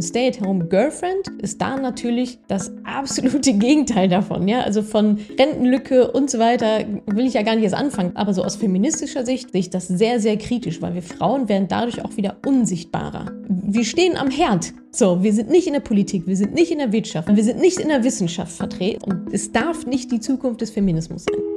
Stay-at-home-Girlfriend ist da natürlich das absolute Gegenteil davon. Ja? Also von Rentenlücke und so weiter will ich ja gar nicht erst anfangen. Aber so aus feministischer Sicht sehe ich das sehr, sehr kritisch, weil wir Frauen werden dadurch auch wieder unsichtbarer. Wir stehen am Herd. So, wir sind nicht in der Politik, wir sind nicht in der Wirtschaft, wir sind nicht in der Wissenschaft vertreten. Und es darf nicht die Zukunft des Feminismus sein.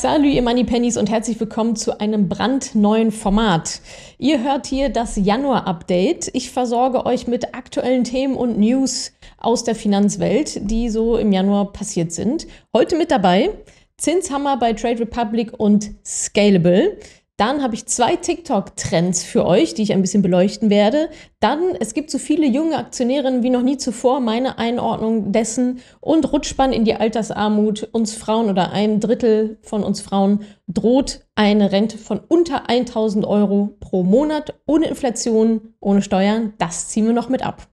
Salut, ihr Moneypennies und herzlich willkommen zu einem brandneuen Format. Ihr hört hier das Januar-Update. Ich versorge euch mit aktuellen Themen und News aus der Finanzwelt, die so im Januar passiert sind. Heute mit dabei Zinshammer bei Trade Republic und Scalable. Dann habe ich zwei TikTok-Trends für euch, die ich ein bisschen beleuchten werde. Dann, es gibt so viele junge Aktionärinnen wie noch nie zuvor, meine Einordnung dessen und Rutschbahn in die Altersarmut. Uns Frauen oder ein Drittel von uns Frauen droht eine Rente von unter 1000 Euro pro Monat, ohne Inflation, ohne Steuern. Das ziehen wir noch mit ab.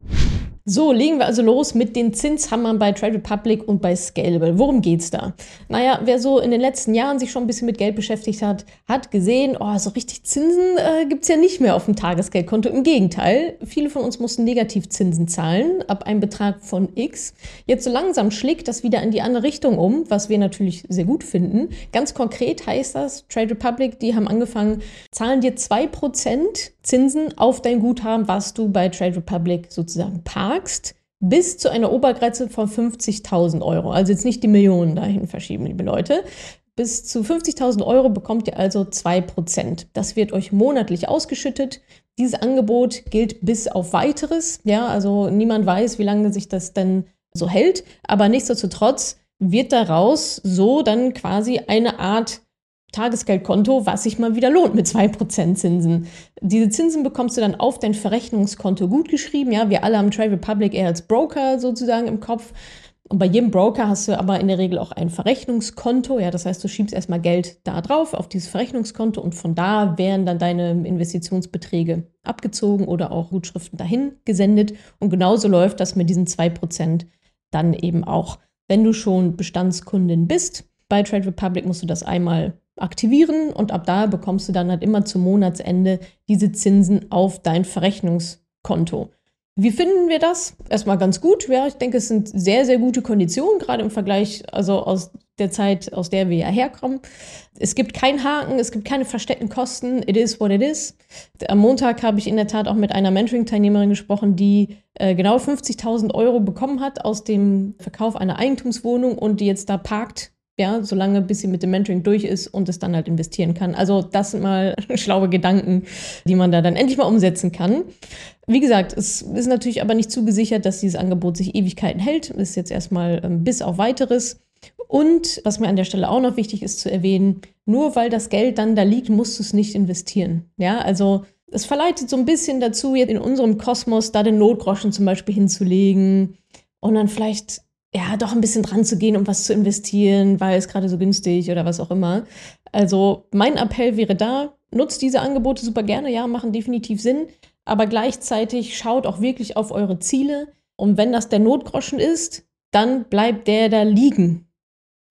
So, legen wir also los mit den Zinshammern bei Trade Republic und bei Scalable. Worum geht's da? Naja, wer so in den letzten Jahren sich schon ein bisschen mit Geld beschäftigt hat, hat gesehen, oh, so richtig Zinsen äh, gibt's ja nicht mehr auf dem Tagesgeldkonto. Im Gegenteil, viele von uns mussten Negativzinsen zahlen, ab einem Betrag von X. Jetzt so langsam schlägt das wieder in die andere Richtung um, was wir natürlich sehr gut finden. Ganz konkret heißt das, Trade Republic, die haben angefangen, zahlen dir 2% Zinsen auf dein Guthaben, was du bei Trade Republic sozusagen parkst magst, bis zu einer Obergrenze von 50.000 Euro. Also jetzt nicht die Millionen dahin verschieben, liebe Leute. Bis zu 50.000 Euro bekommt ihr also 2%. Das wird euch monatlich ausgeschüttet. Dieses Angebot gilt bis auf weiteres. Ja, also niemand weiß, wie lange sich das denn so hält. Aber nichtsdestotrotz wird daraus so dann quasi eine Art Tagesgeldkonto, was sich mal wieder lohnt mit 2% Zinsen. Diese Zinsen bekommst du dann auf dein Verrechnungskonto gutgeschrieben. Ja, wir alle haben Trade Republic eher als Broker sozusagen im Kopf. Und bei jedem Broker hast du aber in der Regel auch ein Verrechnungskonto. Ja, das heißt, du schiebst erstmal Geld da drauf, auf dieses Verrechnungskonto und von da werden dann deine Investitionsbeträge abgezogen oder auch Gutschriften dahin gesendet. Und genauso läuft das mit diesen 2% dann eben auch. Wenn du schon Bestandskundin bist, bei Trade Republic musst du das einmal aktivieren und ab da bekommst du dann halt immer zum Monatsende diese Zinsen auf dein Verrechnungskonto. Wie finden wir das? Erstmal ganz gut. Ja, ich denke, es sind sehr, sehr gute Konditionen, gerade im Vergleich, also aus der Zeit, aus der wir ja herkommen. Es gibt keinen Haken, es gibt keine versteckten Kosten. It is what it is. Am Montag habe ich in der Tat auch mit einer Mentoring-Teilnehmerin gesprochen, die äh, genau 50.000 Euro bekommen hat aus dem Verkauf einer Eigentumswohnung und die jetzt da parkt ja, solange bis sie mit dem Mentoring durch ist und es dann halt investieren kann. Also das sind mal schlaue Gedanken, die man da dann endlich mal umsetzen kann. Wie gesagt, es ist natürlich aber nicht zugesichert, dass dieses Angebot sich Ewigkeiten hält. Das ist jetzt erstmal ähm, bis auf weiteres. Und was mir an der Stelle auch noch wichtig ist zu erwähnen, nur weil das Geld dann da liegt, musst du es nicht investieren. Ja, also es verleitet so ein bisschen dazu, jetzt in unserem Kosmos da den Notgroschen zum Beispiel hinzulegen und dann vielleicht ja, doch ein bisschen dran zu gehen, um was zu investieren, weil es gerade so günstig oder was auch immer. Also mein Appell wäre da, nutzt diese Angebote super gerne, ja, machen definitiv Sinn, aber gleichzeitig schaut auch wirklich auf eure Ziele und wenn das der Notgroschen ist, dann bleibt der da liegen.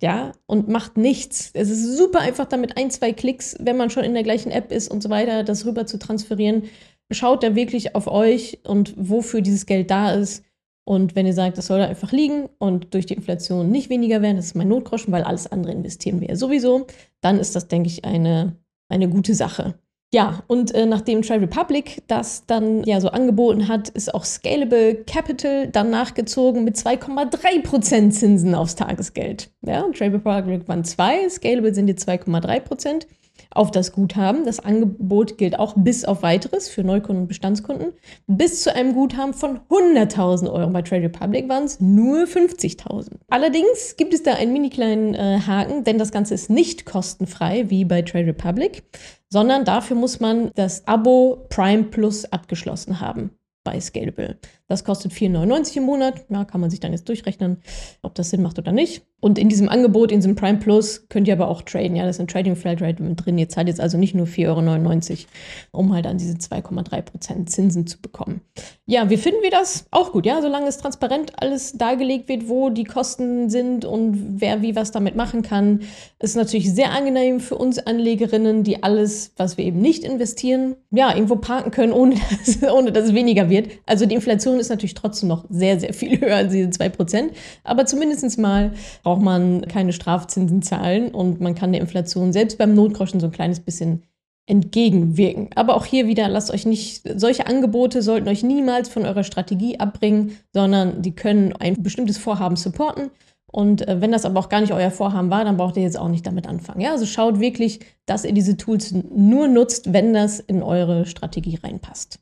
Ja, und macht nichts. Es ist super einfach damit ein, zwei Klicks, wenn man schon in der gleichen App ist und so weiter, das rüber zu transferieren. Schaut da wirklich auf euch und wofür dieses Geld da ist und wenn ihr sagt, das soll da einfach liegen und durch die Inflation nicht weniger werden, das ist mein Notgroschen, weil alles andere investieren wir ja sowieso, dann ist das, denke ich, eine, eine gute Sache. Ja, und äh, nachdem Trade Republic das dann ja so angeboten hat, ist auch Scalable Capital dann nachgezogen mit 2,3% Zinsen aufs Tagesgeld. Ja, Trade Republic waren 2, Scalable sind die 2,3% auf das Guthaben. Das Angebot gilt auch bis auf weiteres für Neukunden und Bestandskunden. Bis zu einem Guthaben von 100.000 Euro. Bei Trade Republic waren es nur 50.000. Allerdings gibt es da einen mini kleinen äh, Haken, denn das Ganze ist nicht kostenfrei wie bei Trade Republic, sondern dafür muss man das Abo Prime Plus abgeschlossen haben bei Scalable. Das kostet 4,99 im Monat. Ja, kann man sich dann jetzt durchrechnen, ob das Sinn macht oder nicht. Und in diesem Angebot, in diesem Prime Plus, könnt ihr aber auch traden. Ja, das ist ein Trading Flat Rate mit drin. Ihr zahlt jetzt also nicht nur 4,99 Euro, um halt an diese 2,3% Zinsen zu bekommen. Ja, wie finden wir das? Auch gut, ja, solange es transparent alles dargelegt wird, wo die Kosten sind und wer wie was damit machen kann. Ist natürlich sehr angenehm für uns Anlegerinnen, die alles, was wir eben nicht investieren, ja, irgendwo parken können, ohne dass, ohne dass es weniger wird. Also die Inflation ist natürlich trotzdem noch sehr, sehr viel höher als diese 2%. Aber zumindest mal braucht man keine Strafzinsen zahlen und man kann der Inflation selbst beim Notgroschen so ein kleines bisschen entgegenwirken. Aber auch hier wieder, lasst euch nicht, solche Angebote sollten euch niemals von eurer Strategie abbringen, sondern die können ein bestimmtes Vorhaben supporten. Und äh, wenn das aber auch gar nicht euer Vorhaben war, dann braucht ihr jetzt auch nicht damit anfangen. Ja, also schaut wirklich, dass ihr diese Tools nur nutzt, wenn das in eure Strategie reinpasst.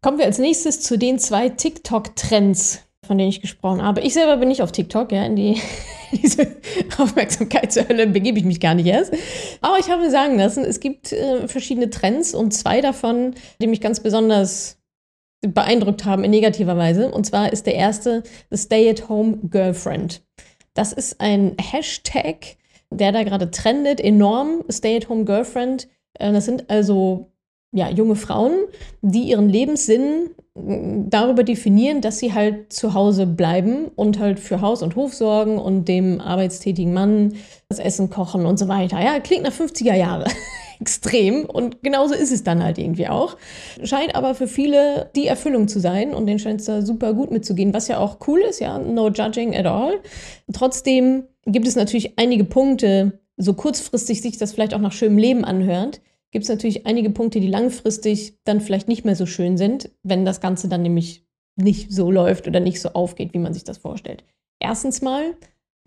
Kommen wir als nächstes zu den zwei TikTok-Trends, von denen ich gesprochen habe. Ich selber bin nicht auf TikTok, ja, in die diese Aufmerksamkeitshölle begebe ich mich gar nicht erst. Aber ich habe mir sagen lassen, es gibt äh, verschiedene Trends und zwei davon, die mich ganz besonders beeindruckt haben in negativer Weise. Und zwar ist der erste The Stay-at-Home Girlfriend. Das ist ein Hashtag, der da gerade trendet, enorm. Stay-at-Home Girlfriend. Äh, das sind also ja, junge Frauen, die ihren Lebenssinn darüber definieren, dass sie halt zu Hause bleiben und halt für Haus und Hof sorgen und dem arbeitstätigen Mann das Essen kochen und so weiter. Ja, klingt nach 50er Jahre. Extrem. Und genauso ist es dann halt irgendwie auch. Scheint aber für viele die Erfüllung zu sein und denen scheint es da super gut mitzugehen, was ja auch cool ist, ja, no judging at all. Trotzdem gibt es natürlich einige Punkte, so kurzfristig sich das vielleicht auch nach schönem Leben anhört, gibt es natürlich einige Punkte, die langfristig dann vielleicht nicht mehr so schön sind, wenn das Ganze dann nämlich nicht so läuft oder nicht so aufgeht, wie man sich das vorstellt. Erstens mal,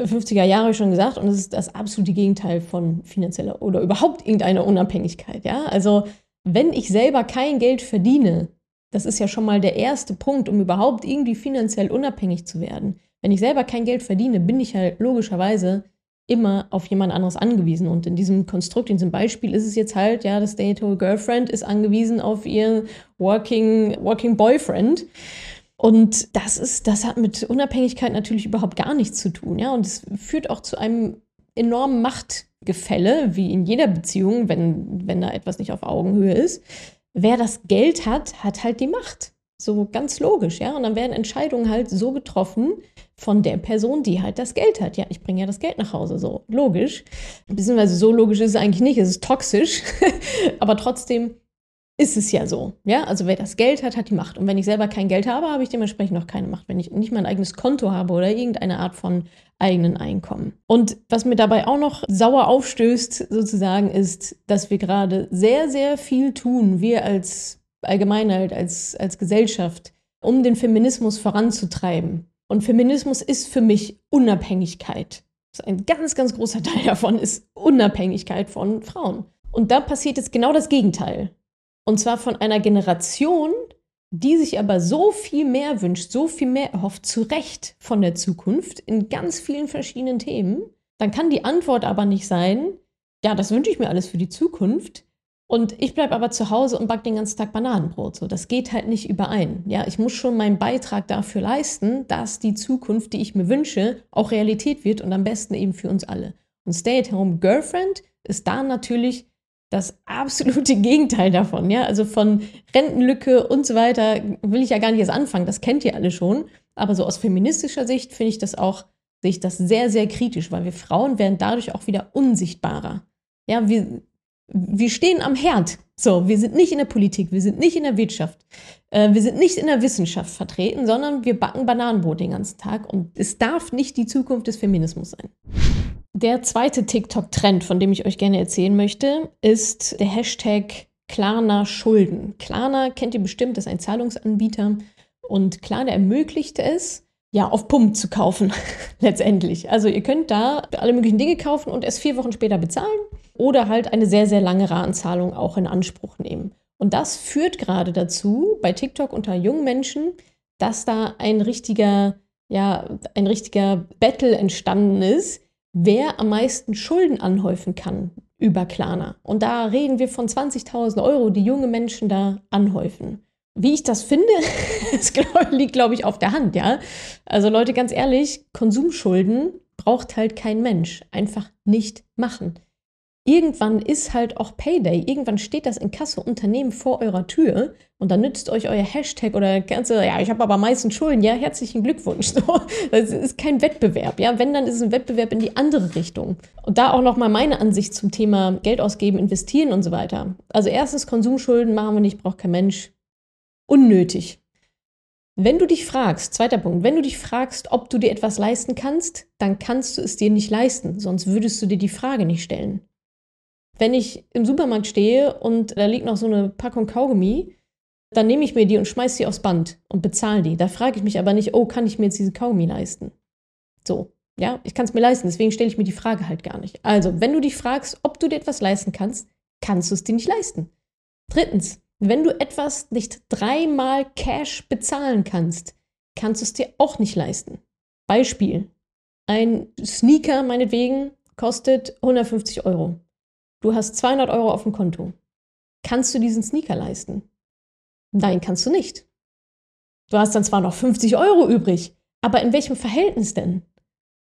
50er Jahre schon gesagt, und es ist das absolute Gegenteil von finanzieller oder überhaupt irgendeiner Unabhängigkeit. Ja? Also, wenn ich selber kein Geld verdiene, das ist ja schon mal der erste Punkt, um überhaupt irgendwie finanziell unabhängig zu werden. Wenn ich selber kein Geld verdiene, bin ich halt logischerweise immer auf jemand anderes angewiesen. Und in diesem Konstrukt, in diesem Beispiel ist es jetzt halt, ja, das Stay-at-home Girlfriend ist angewiesen auf ihren Working, Working Boyfriend. Und das ist, das hat mit Unabhängigkeit natürlich überhaupt gar nichts zu tun, ja. Und es führt auch zu einem enormen Machtgefälle, wie in jeder Beziehung, wenn, wenn da etwas nicht auf Augenhöhe ist. Wer das Geld hat, hat halt die Macht. So ganz logisch, ja. Und dann werden Entscheidungen halt so getroffen von der Person, die halt das Geld hat. Ja, ich bringe ja das Geld nach Hause, so logisch. Beziehungsweise so logisch ist es eigentlich nicht, es ist toxisch. Aber trotzdem ist es ja so. Ja, also wer das Geld hat, hat die Macht. Und wenn ich selber kein Geld habe, habe ich dementsprechend noch keine Macht. Wenn ich nicht mein eigenes Konto habe oder irgendeine Art von eigenen Einkommen. Und was mir dabei auch noch sauer aufstößt, sozusagen, ist, dass wir gerade sehr, sehr viel tun, wir als Allgemeinheit, als, als Gesellschaft, um den Feminismus voranzutreiben. Und Feminismus ist für mich Unabhängigkeit. Ein ganz, ganz großer Teil davon ist Unabhängigkeit von Frauen. Und da passiert jetzt genau das Gegenteil. Und zwar von einer Generation, die sich aber so viel mehr wünscht, so viel mehr erhofft, zu Recht von der Zukunft in ganz vielen verschiedenen Themen. Dann kann die Antwort aber nicht sein, ja, das wünsche ich mir alles für die Zukunft. Und ich bleibe aber zu Hause und backe den ganzen Tag Bananenbrot. So, das geht halt nicht überein. Ja, ich muss schon meinen Beitrag dafür leisten, dass die Zukunft, die ich mir wünsche, auch Realität wird und am besten eben für uns alle. Und Stay-at-home Girlfriend ist da natürlich das absolute Gegenteil davon. Ja, also von Rentenlücke und so weiter will ich ja gar nicht erst anfangen. Das kennt ihr alle schon. Aber so aus feministischer Sicht finde ich das auch, sehe ich das sehr, sehr kritisch, weil wir Frauen werden dadurch auch wieder unsichtbarer. Ja, wir, wir stehen am Herd. So, wir sind nicht in der Politik, wir sind nicht in der Wirtschaft, äh, wir sind nicht in der Wissenschaft vertreten, sondern wir backen Bananenbrot den ganzen Tag und es darf nicht die Zukunft des Feminismus sein. Der zweite TikTok-Trend, von dem ich euch gerne erzählen möchte, ist der Hashtag Klarna Schulden. Klarna kennt ihr bestimmt, das ist ein Zahlungsanbieter und Klarna ermöglicht es, ja, auf Pump zu kaufen, letztendlich. Also ihr könnt da alle möglichen Dinge kaufen und erst vier Wochen später bezahlen oder halt eine sehr, sehr lange Ratenzahlung auch in Anspruch nehmen. Und das führt gerade dazu, bei TikTok unter jungen Menschen, dass da ein richtiger, ja, ein richtiger Battle entstanden ist, wer am meisten Schulden anhäufen kann über Klarna. Und da reden wir von 20.000 Euro, die junge Menschen da anhäufen. Wie ich das finde, das liegt, glaube ich, auf der Hand, ja. Also Leute, ganz ehrlich, Konsumschulden Braucht halt kein Mensch. Einfach nicht machen. Irgendwann ist halt auch Payday. Irgendwann steht das in Kasse Unternehmen vor eurer Tür und dann nützt euch euer Hashtag oder ganze, ja, ich habe aber meistens Schulden. Ja, herzlichen Glückwunsch. Das ist kein Wettbewerb. Ja, wenn, dann ist es ein Wettbewerb in die andere Richtung. Und da auch nochmal meine Ansicht zum Thema Geld ausgeben, investieren und so weiter. Also erstens, Konsumschulden machen wir nicht, braucht kein Mensch. Unnötig. Wenn du dich fragst, zweiter Punkt, wenn du dich fragst, ob du dir etwas leisten kannst, dann kannst du es dir nicht leisten, sonst würdest du dir die Frage nicht stellen. Wenn ich im Supermarkt stehe und da liegt noch so eine Packung Kaugummi, dann nehme ich mir die und schmeiße sie aufs Band und bezahle die. Da frage ich mich aber nicht, oh, kann ich mir jetzt diese Kaugummi leisten? So, ja, ich kann es mir leisten, deswegen stelle ich mir die Frage halt gar nicht. Also, wenn du dich fragst, ob du dir etwas leisten kannst, kannst du es dir nicht leisten. Drittens, wenn du etwas nicht dreimal Cash bezahlen kannst, kannst du es dir auch nicht leisten. Beispiel, ein Sneaker meinetwegen kostet 150 Euro. Du hast 200 Euro auf dem Konto. Kannst du diesen Sneaker leisten? Nein, kannst du nicht. Du hast dann zwar noch 50 Euro übrig, aber in welchem Verhältnis denn?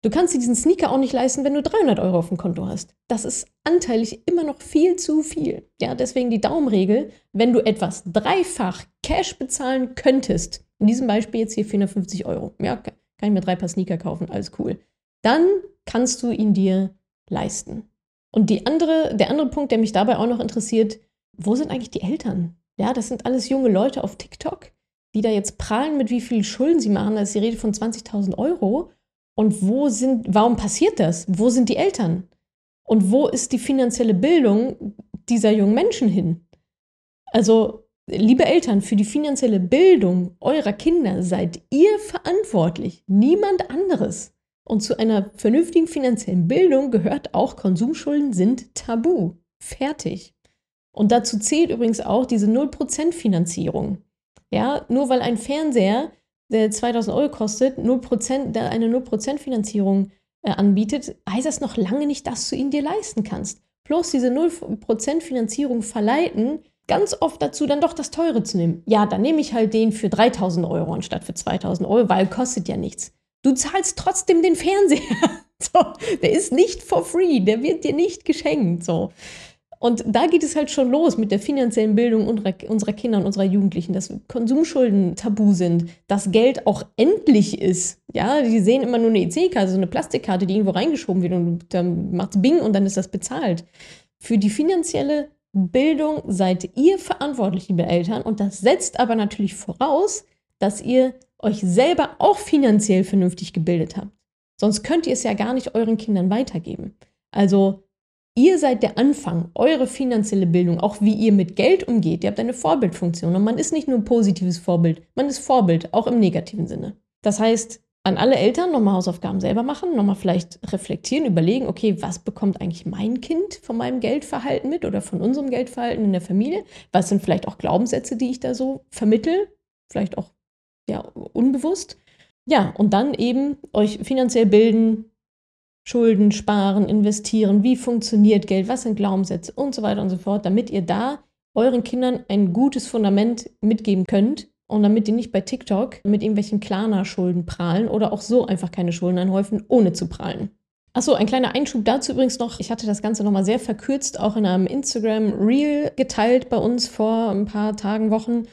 Du kannst dir diesen Sneaker auch nicht leisten, wenn du 300 Euro auf dem Konto hast. Das ist anteilig immer noch viel zu viel. Ja, deswegen die Daumenregel, wenn du etwas dreifach Cash bezahlen könntest, in diesem Beispiel jetzt hier 450 Euro, ja, kann ich mir drei Paar Sneaker kaufen, alles cool, dann kannst du ihn dir leisten. Und die andere, der andere Punkt, der mich dabei auch noch interessiert, wo sind eigentlich die Eltern? Ja, das sind alles junge Leute auf TikTok, die da jetzt prahlen, mit wie viel Schulden sie machen. Da ist die Rede von 20.000 Euro. Und wo sind, warum passiert das? Wo sind die Eltern? Und wo ist die finanzielle Bildung dieser jungen Menschen hin? Also, liebe Eltern, für die finanzielle Bildung eurer Kinder seid ihr verantwortlich, niemand anderes. Und zu einer vernünftigen finanziellen Bildung gehört auch, Konsumschulden sind tabu. Fertig. Und dazu zählt übrigens auch diese 0% Finanzierung. Ja, nur weil ein Fernseher, der 2000 Euro kostet, 0%, der eine 0% Finanzierung äh, anbietet, heißt das noch lange nicht, dass du ihn dir leisten kannst. Plus diese 0% Finanzierung verleiten ganz oft dazu, dann doch das Teure zu nehmen. Ja, dann nehme ich halt den für 3000 Euro anstatt für 2000 Euro, weil kostet ja nichts. Du zahlst trotzdem den Fernseher. So, der ist nicht for free, der wird dir nicht geschenkt. So. Und da geht es halt schon los mit der finanziellen Bildung unserer Kinder und unserer Jugendlichen, dass Konsumschulden tabu sind, dass Geld auch endlich ist. Ja, die sehen immer nur eine EC-Karte, so eine Plastikkarte, die irgendwo reingeschoben wird und dann macht's Bing und dann ist das bezahlt. Für die finanzielle Bildung seid ihr verantwortlich, liebe Eltern, und das setzt aber natürlich voraus, dass ihr euch selber auch finanziell vernünftig gebildet habt. Sonst könnt ihr es ja gar nicht euren Kindern weitergeben. Also ihr seid der Anfang, eure finanzielle Bildung, auch wie ihr mit Geld umgeht. Ihr habt eine Vorbildfunktion und man ist nicht nur ein positives Vorbild, man ist Vorbild, auch im negativen Sinne. Das heißt, an alle Eltern nochmal Hausaufgaben selber machen, nochmal vielleicht reflektieren, überlegen, okay, was bekommt eigentlich mein Kind von meinem Geldverhalten mit oder von unserem Geldverhalten in der Familie? Was sind vielleicht auch Glaubenssätze, die ich da so vermittel? Vielleicht auch ja, unbewusst. Ja, und dann eben euch finanziell bilden, Schulden sparen, investieren, wie funktioniert Geld, was sind Glaubenssätze und so weiter und so fort, damit ihr da euren Kindern ein gutes Fundament mitgeben könnt und damit die nicht bei TikTok mit irgendwelchen Klarna-Schulden prahlen oder auch so einfach keine Schulden anhäufen, ohne zu prahlen. Achso, ein kleiner Einschub dazu übrigens noch. Ich hatte das Ganze nochmal sehr verkürzt auch in einem Instagram-Reel geteilt bei uns vor ein paar Tagen, Wochen.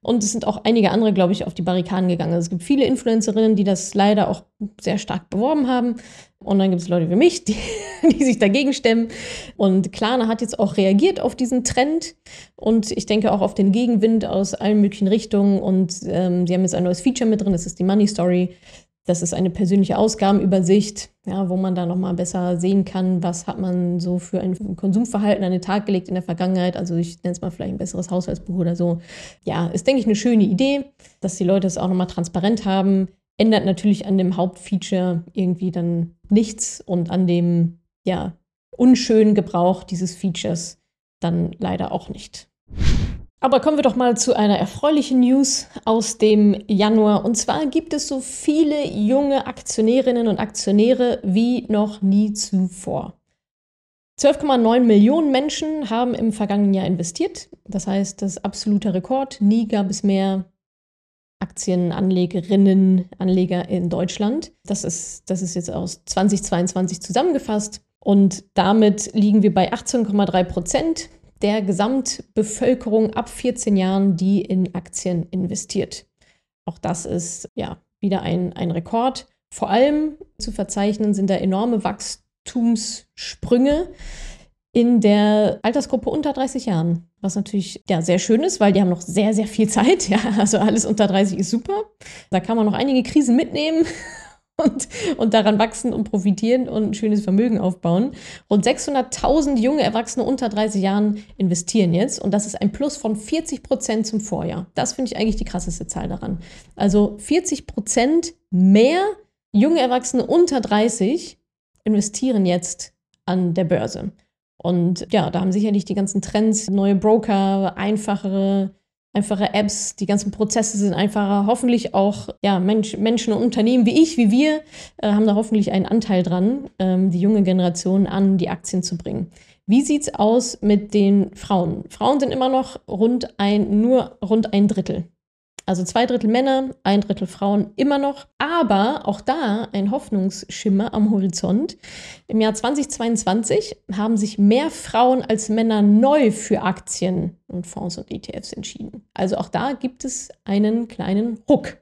Und es sind auch einige andere, glaube ich, auf die Barrikaden gegangen. Also es gibt viele Influencerinnen, die das leider auch sehr stark beworben haben. Und dann gibt es Leute wie mich, die, die sich dagegen stemmen. Und Klarna hat jetzt auch reagiert auf diesen Trend und ich denke auch auf den Gegenwind aus allen möglichen Richtungen. Und ähm, sie haben jetzt ein neues Feature mit drin, das ist die Money Story. Das ist eine persönliche Ausgabenübersicht, ja, wo man da nochmal besser sehen kann, was hat man so für ein Konsumverhalten an den Tag gelegt in der Vergangenheit. Also ich nenne es mal vielleicht ein besseres Haushaltsbuch oder so. Ja, ist, denke ich, eine schöne Idee, dass die Leute es auch nochmal transparent haben. Ändert natürlich an dem Hauptfeature irgendwie dann nichts und an dem, ja, unschönen Gebrauch dieses Features dann leider auch nicht. Aber kommen wir doch mal zu einer erfreulichen News aus dem Januar. Und zwar gibt es so viele junge Aktionärinnen und Aktionäre wie noch nie zuvor. 12,9 Millionen Menschen haben im vergangenen Jahr investiert. Das heißt, das ist absoluter Rekord. Nie gab es mehr Aktienanlegerinnen, Anleger in Deutschland. Das ist, das ist jetzt aus 2022 zusammengefasst. Und damit liegen wir bei 18,3 Prozent der Gesamtbevölkerung ab 14 Jahren, die in Aktien investiert. Auch das ist ja wieder ein, ein Rekord. Vor allem zu verzeichnen sind da enorme Wachstumssprünge in der Altersgruppe unter 30 Jahren. Was natürlich ja, sehr schön ist, weil die haben noch sehr, sehr viel Zeit. Ja, also alles unter 30 ist super. Da kann man noch einige Krisen mitnehmen und, und daran wachsen und profitieren und ein schönes Vermögen aufbauen. Rund 600.000 junge Erwachsene unter 30 Jahren investieren jetzt und das ist ein Plus von 40 Prozent zum Vorjahr. Das finde ich eigentlich die krasseste Zahl daran. Also 40 Prozent mehr junge Erwachsene unter 30 investieren jetzt an der Börse. Und ja, da haben sicherlich die ganzen Trends, neue Broker, einfachere einfache Apps, die ganzen Prozesse sind einfacher. Hoffentlich auch ja, Mensch, Menschen und Unternehmen wie ich, wie wir, äh, haben da hoffentlich einen Anteil dran, ähm, die junge Generation an die Aktien zu bringen. Wie sieht es aus mit den Frauen? Frauen sind immer noch rund ein, nur rund ein Drittel also zwei Drittel Männer, ein Drittel Frauen immer noch. Aber auch da ein Hoffnungsschimmer am Horizont. Im Jahr 2022 haben sich mehr Frauen als Männer neu für Aktien und Fonds und ETFs entschieden. Also auch da gibt es einen kleinen Ruck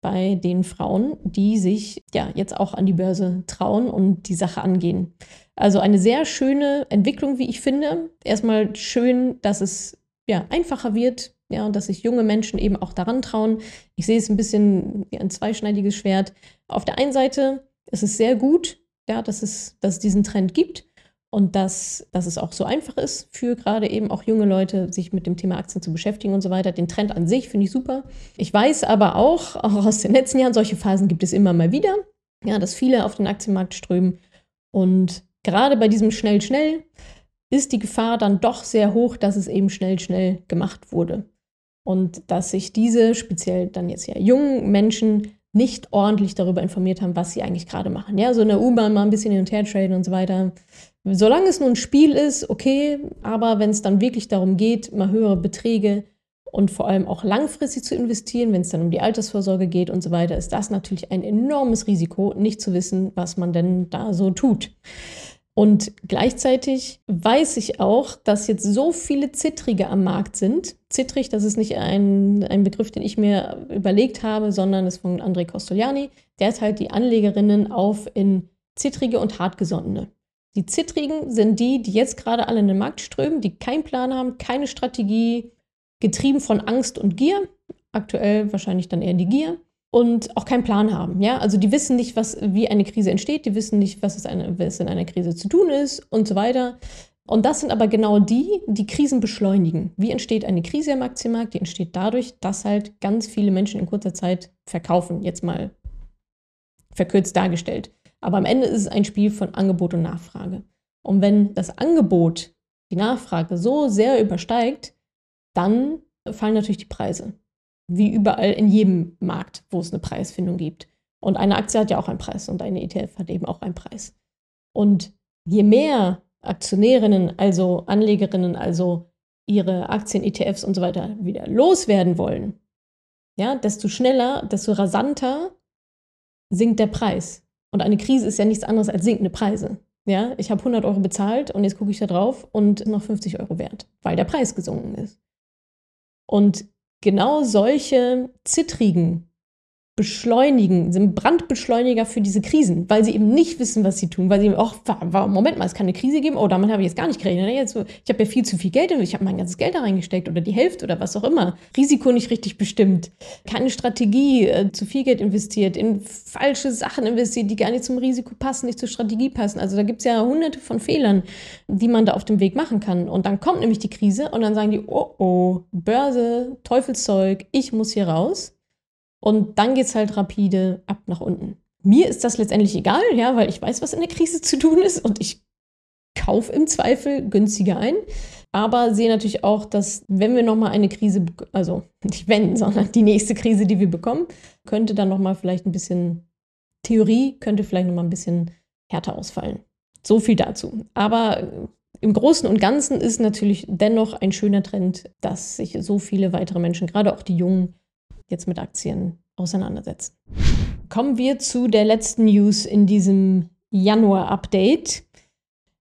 bei den Frauen, die sich ja jetzt auch an die Börse trauen und die Sache angehen. Also eine sehr schöne Entwicklung, wie ich finde. Erstmal schön, dass es ja einfacher wird, ja, und dass sich junge Menschen eben auch daran trauen. Ich sehe es ein bisschen wie ein zweischneidiges Schwert. Auf der einen Seite ist es sehr gut, ja, dass es, dass es diesen Trend gibt und dass, dass es auch so einfach ist für gerade eben auch junge Leute, sich mit dem Thema Aktien zu beschäftigen und so weiter. Den Trend an sich finde ich super. Ich weiß aber auch, auch aus den letzten Jahren, solche Phasen gibt es immer mal wieder, ja, dass viele auf den Aktienmarkt strömen und gerade bei diesem schnell, schnell ist die Gefahr dann doch sehr hoch, dass es eben schnell, schnell gemacht wurde. Und dass sich diese, speziell dann jetzt ja jungen Menschen, nicht ordentlich darüber informiert haben, was sie eigentlich gerade machen. Ja, so in der U-Bahn mal ein bisschen hin und her traden und so weiter. Solange es nur ein Spiel ist, okay, aber wenn es dann wirklich darum geht, mal höhere Beträge und vor allem auch langfristig zu investieren, wenn es dann um die Altersvorsorge geht und so weiter, ist das natürlich ein enormes Risiko, nicht zu wissen, was man denn da so tut. Und gleichzeitig weiß ich auch, dass jetzt so viele Zittrige am Markt sind. Zittrig, das ist nicht ein, ein Begriff, den ich mir überlegt habe, sondern ist von André Costoliani. Der teilt die Anlegerinnen auf in Zittrige und Hartgesonnene. Die Zittrigen sind die, die jetzt gerade alle in den Markt strömen, die keinen Plan haben, keine Strategie, getrieben von Angst und Gier. Aktuell wahrscheinlich dann eher die Gier und auch keinen Plan haben. Ja? Also die wissen nicht, was, wie eine Krise entsteht, die wissen nicht, was, es eine, was in einer Krise zu tun ist und so weiter. Und das sind aber genau die, die Krisen beschleunigen. Wie entsteht eine Krise im Aktienmarkt? Die entsteht dadurch, dass halt ganz viele Menschen in kurzer Zeit verkaufen. Jetzt mal verkürzt dargestellt. Aber am Ende ist es ein Spiel von Angebot und Nachfrage. Und wenn das Angebot die Nachfrage so sehr übersteigt, dann fallen natürlich die Preise wie überall in jedem Markt, wo es eine Preisfindung gibt. Und eine Aktie hat ja auch einen Preis und eine ETF hat eben auch einen Preis. Und je mehr Aktionärinnen, also Anlegerinnen, also ihre Aktien, ETFs und so weiter wieder loswerden wollen, ja, desto schneller, desto rasanter sinkt der Preis. Und eine Krise ist ja nichts anderes als sinkende Preise. Ja, ich habe 100 Euro bezahlt und jetzt gucke ich da drauf und noch 50 Euro wert, weil der Preis gesunken ist. Und genau solche zittrigen beschleunigen, sind Brandbeschleuniger für diese Krisen, weil sie eben nicht wissen, was sie tun, weil sie, ach, Moment mal, es kann eine Krise geben, oh, damit habe ich jetzt gar nicht gerechnet. Jetzt, ich habe ja viel zu viel Geld und ich habe mein ganzes Geld da reingesteckt oder die Hälfte oder was auch immer. Risiko nicht richtig bestimmt, keine Strategie, äh, zu viel Geld investiert, in falsche Sachen investiert, die gar nicht zum Risiko passen, nicht zur Strategie passen. Also da gibt es ja hunderte von Fehlern, die man da auf dem Weg machen kann. Und dann kommt nämlich die Krise und dann sagen die, oh, oh, Börse, Teufelszeug, ich muss hier raus. Und dann geht es halt rapide ab nach unten. Mir ist das letztendlich egal, ja, weil ich weiß, was in der Krise zu tun ist und ich kaufe im Zweifel günstiger ein. Aber sehe natürlich auch, dass wenn wir nochmal eine Krise, also nicht wenn, sondern die nächste Krise, die wir bekommen, könnte dann nochmal vielleicht ein bisschen Theorie, könnte vielleicht nochmal ein bisschen härter ausfallen. So viel dazu. Aber im Großen und Ganzen ist natürlich dennoch ein schöner Trend, dass sich so viele weitere Menschen, gerade auch die Jungen, jetzt mit Aktien auseinandersetzen. Kommen wir zu der letzten News in diesem Januar-Update.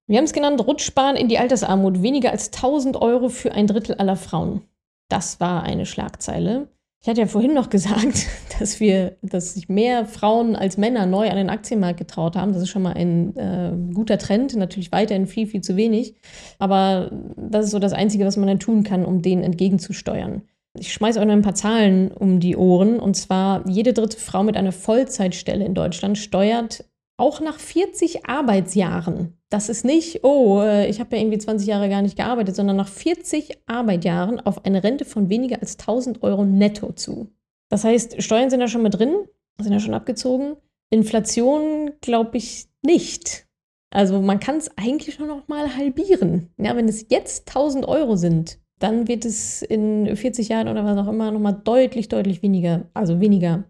Wir haben es genannt, Rutschbahn in die Altersarmut. Weniger als 1000 Euro für ein Drittel aller Frauen. Das war eine Schlagzeile. Ich hatte ja vorhin noch gesagt, dass wir, dass sich mehr Frauen als Männer neu an den Aktienmarkt getraut haben. Das ist schon mal ein äh, guter Trend. Natürlich weiterhin viel, viel zu wenig. Aber das ist so das Einzige, was man dann tun kann, um denen entgegenzusteuern. Ich schmeiße euch noch ein paar Zahlen um die Ohren. Und zwar, jede dritte Frau mit einer Vollzeitstelle in Deutschland steuert auch nach 40 Arbeitsjahren. Das ist nicht, oh, äh, ich habe ja irgendwie 20 Jahre gar nicht gearbeitet, sondern nach 40 Arbeitsjahren auf eine Rente von weniger als 1000 Euro netto zu. Das heißt, Steuern sind da schon mit drin, sind ja schon abgezogen. Inflation glaube ich nicht. Also man kann es eigentlich schon noch mal halbieren. Ja, wenn es jetzt 1000 Euro sind, dann wird es in 40 Jahren oder was auch immer noch mal deutlich, deutlich weniger, also weniger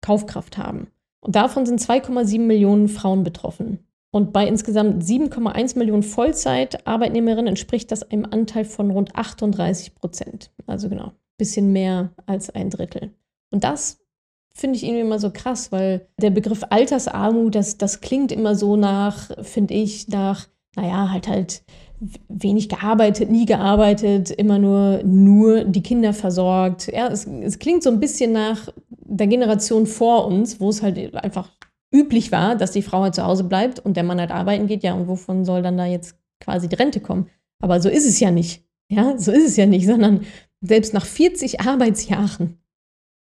Kaufkraft haben. Und davon sind 2,7 Millionen Frauen betroffen. Und bei insgesamt 7,1 Millionen Vollzeitarbeitnehmerinnen entspricht das einem Anteil von rund 38 Prozent. Also genau, bisschen mehr als ein Drittel. Und das finde ich irgendwie immer so krass, weil der Begriff Altersarmut, das, das klingt immer so nach, finde ich, nach, naja, halt halt wenig gearbeitet, nie gearbeitet, immer nur, nur die Kinder versorgt. Ja, es, es klingt so ein bisschen nach der Generation vor uns, wo es halt einfach üblich war, dass die Frau halt zu Hause bleibt und der Mann halt arbeiten geht, ja, und wovon soll dann da jetzt quasi die Rente kommen? Aber so ist es ja nicht. Ja, so ist es ja nicht, sondern selbst nach 40 Arbeitsjahren,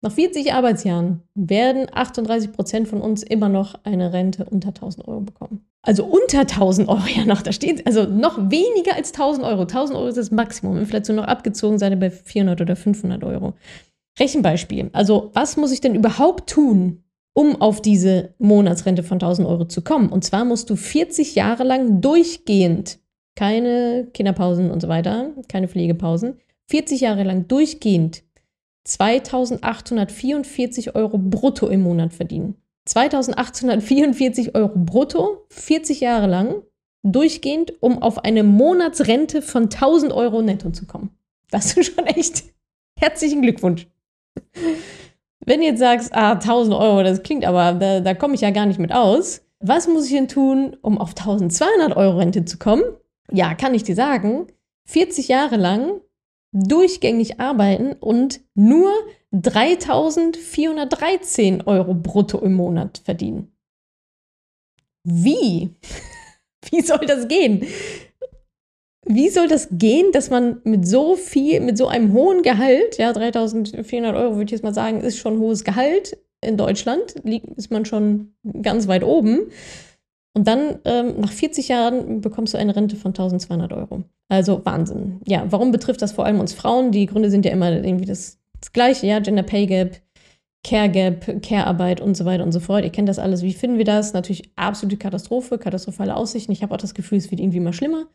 nach 40 Arbeitsjahren werden 38 Prozent von uns immer noch eine Rente unter 1000 Euro bekommen. Also unter 1000 Euro ja noch, da steht also noch weniger als 1000 Euro. 1000 Euro ist das Maximum. Inflation noch abgezogen seid ihr bei 400 oder 500 Euro. Rechenbeispiel. Also was muss ich denn überhaupt tun, um auf diese Monatsrente von 1000 Euro zu kommen? Und zwar musst du 40 Jahre lang durchgehend, keine Kinderpausen und so weiter, keine Pflegepausen, 40 Jahre lang durchgehend 2844 Euro brutto im Monat verdienen. 2844 Euro brutto, 40 Jahre lang, durchgehend, um auf eine Monatsrente von 1000 Euro netto zu kommen. Das ist schon echt herzlichen Glückwunsch. Wenn du jetzt sagst, ah, 1000 Euro, das klingt aber, da, da komme ich ja gar nicht mit aus. Was muss ich denn tun, um auf 1200 Euro Rente zu kommen? Ja, kann ich dir sagen, 40 Jahre lang durchgängig arbeiten und nur 3413 Euro brutto im Monat verdienen. Wie? Wie soll das gehen? Wie soll das gehen, dass man mit so viel, mit so einem hohen Gehalt, ja, 3400 Euro würde ich jetzt mal sagen, ist schon hohes Gehalt in Deutschland, ist man schon ganz weit oben. Und dann ähm, nach 40 Jahren bekommst du eine Rente von 1200 Euro. Also Wahnsinn. Ja, warum betrifft das vor allem uns Frauen? Die Gründe sind ja immer irgendwie das, das Gleiche, ja, Gender Pay Gap, Care Gap, Care-Arbeit und so weiter und so fort. Ihr kennt das alles. Wie finden wir das? Natürlich absolute Katastrophe, katastrophale Aussichten. Ich habe auch das Gefühl, es wird irgendwie mal schlimmer.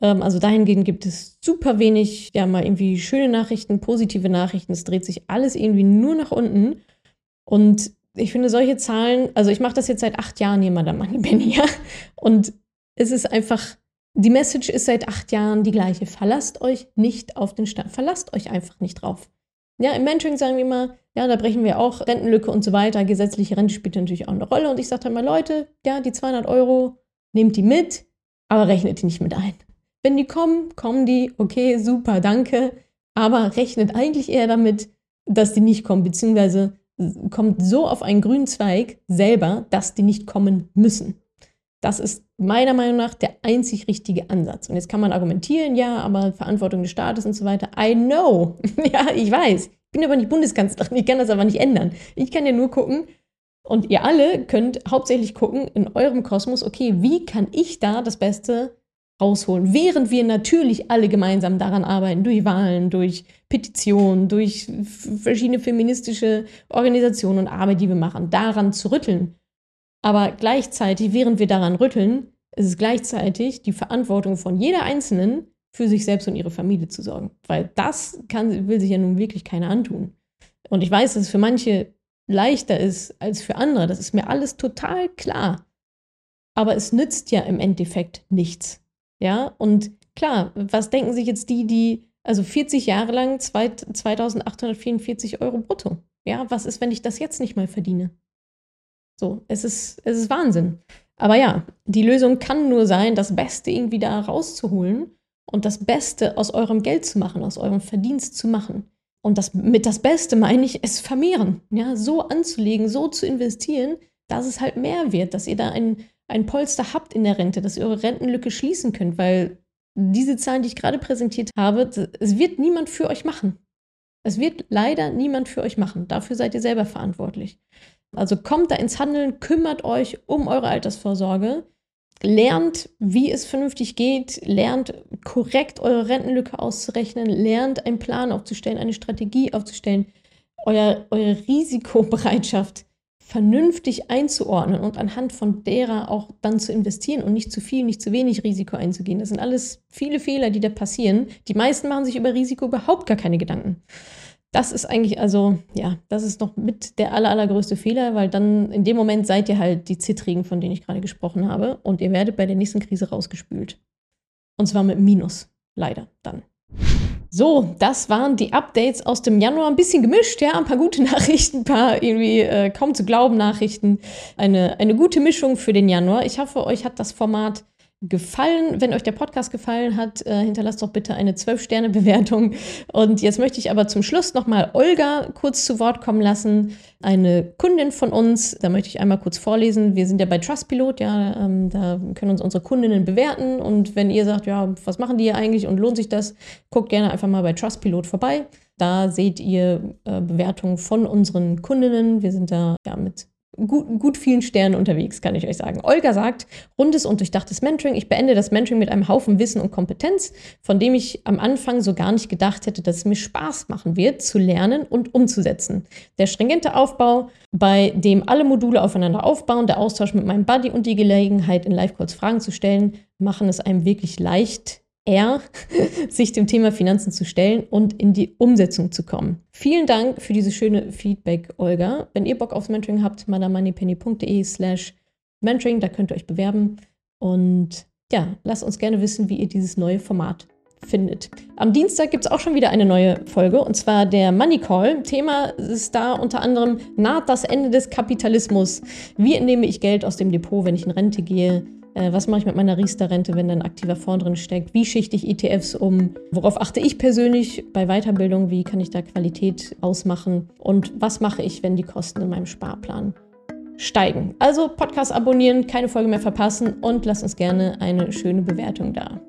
Ähm, also dahingehend gibt es super wenig, ja, mal irgendwie schöne Nachrichten, positive Nachrichten. Es dreht sich alles irgendwie nur nach unten. Und ich finde solche Zahlen, also ich mache das jetzt seit acht Jahren hier, Madame Moneypenny, ja. Und es ist einfach, die Message ist seit acht Jahren die gleiche. Verlasst euch nicht auf den Staat. Verlasst euch einfach nicht drauf. Ja, im Mentoring sagen wir immer, ja, da brechen wir auch Rentenlücke und so weiter. Gesetzliche Rente spielt natürlich auch eine Rolle. Und ich sage dann mal, Leute, ja, die 200 Euro, nehmt die mit, aber rechnet die nicht mit ein. Wenn die kommen, kommen die, okay, super, danke. Aber rechnet eigentlich eher damit, dass die nicht kommen, beziehungsweise kommt so auf einen grünen Zweig selber, dass die nicht kommen müssen. Das ist meiner Meinung nach der einzig richtige Ansatz. Und jetzt kann man argumentieren, ja, aber Verantwortung des Staates und so weiter. I know. ja, ich weiß. Ich bin aber nicht Bundeskanzlerin, ich kann das aber nicht ändern. Ich kann ja nur gucken, und ihr alle könnt hauptsächlich gucken in eurem Kosmos, okay, wie kann ich da das Beste rausholen, während wir natürlich alle gemeinsam daran arbeiten, durch Wahlen, durch Petitionen, durch verschiedene feministische Organisationen und Arbeit, die wir machen, daran zu rütteln. Aber gleichzeitig, während wir daran rütteln, ist es gleichzeitig die Verantwortung von jeder Einzelnen, für sich selbst und ihre Familie zu sorgen. Weil das kann, will sich ja nun wirklich keiner antun. Und ich weiß, dass es für manche leichter ist als für andere. Das ist mir alles total klar. Aber es nützt ja im Endeffekt nichts. Ja, und klar, was denken sich jetzt die, die, also 40 Jahre lang 2844 Euro brutto. Ja, was ist, wenn ich das jetzt nicht mal verdiene? So, es ist, es ist Wahnsinn. Aber ja, die Lösung kann nur sein, das Beste irgendwie da rauszuholen und das Beste aus eurem Geld zu machen, aus eurem Verdienst zu machen. Und das mit das Beste meine ich, es vermehren. Ja, so anzulegen, so zu investieren, dass es halt mehr wird, dass ihr da ein, ein Polster habt in der Rente, dass ihr eure Rentenlücke schließen könnt, weil diese Zahlen, die ich gerade präsentiert habe, es wird niemand für euch machen. Es wird leider niemand für euch machen. Dafür seid ihr selber verantwortlich. Also kommt da ins Handeln, kümmert euch um eure Altersvorsorge, lernt, wie es vernünftig geht, lernt korrekt eure Rentenlücke auszurechnen, lernt einen Plan aufzustellen, eine Strategie aufzustellen, euer, eure Risikobereitschaft vernünftig einzuordnen und anhand von derer auch dann zu investieren und nicht zu viel, nicht zu wenig Risiko einzugehen. Das sind alles viele Fehler, die da passieren. Die meisten machen sich über Risiko überhaupt gar keine Gedanken. Das ist eigentlich, also, ja, das ist noch mit der aller, allergrößte Fehler, weil dann in dem Moment seid ihr halt die Zittrigen, von denen ich gerade gesprochen habe, und ihr werdet bei der nächsten Krise rausgespült. Und zwar mit Minus, leider dann. So, das waren die Updates aus dem Januar. Ein bisschen gemischt, ja, ein paar gute Nachrichten, ein paar irgendwie äh, kaum zu glauben Nachrichten. Eine, eine gute Mischung für den Januar. Ich hoffe, euch hat das Format gefallen. Wenn euch der Podcast gefallen hat, äh, hinterlasst doch bitte eine 12-Sterne-Bewertung. Und jetzt möchte ich aber zum Schluss nochmal Olga kurz zu Wort kommen lassen. Eine Kundin von uns, da möchte ich einmal kurz vorlesen. Wir sind ja bei Trustpilot, ja, ähm, da können uns unsere Kundinnen bewerten. Und wenn ihr sagt, ja, was machen die hier eigentlich und lohnt sich das, guckt gerne einfach mal bei Trustpilot vorbei. Da seht ihr äh, Bewertungen von unseren Kundinnen. Wir sind da ja mit gut, gut vielen Sternen unterwegs, kann ich euch sagen. Olga sagt, rundes und durchdachtes Mentoring. Ich beende das Mentoring mit einem Haufen Wissen und Kompetenz, von dem ich am Anfang so gar nicht gedacht hätte, dass es mir Spaß machen wird, zu lernen und umzusetzen. Der stringente Aufbau, bei dem alle Module aufeinander aufbauen, der Austausch mit meinem Buddy und die Gelegenheit, in Live-Calls Fragen zu stellen, machen es einem wirklich leicht, eher sich dem Thema Finanzen zu stellen und in die Umsetzung zu kommen. Vielen Dank für dieses schöne Feedback, Olga. Wenn ihr Bock aufs Mentoring habt, madamoneypenny.de slash Mentoring, da könnt ihr euch bewerben. Und ja, lasst uns gerne wissen, wie ihr dieses neue Format findet. Am Dienstag gibt es auch schon wieder eine neue Folge und zwar der Money Call. Thema ist da unter anderem naht das Ende des Kapitalismus. Wie entnehme ich Geld aus dem Depot, wenn ich in Rente gehe? Äh, was mache ich mit meiner Riester-Rente, wenn da ein aktiver Fonds drin steckt? Wie schichte ich ETFs um? Worauf achte ich persönlich bei Weiterbildung? Wie kann ich da Qualität ausmachen? Und was mache ich, wenn die Kosten in meinem Sparplan steigen? Also Podcast abonnieren, keine Folge mehr verpassen und lasst uns gerne eine schöne Bewertung da.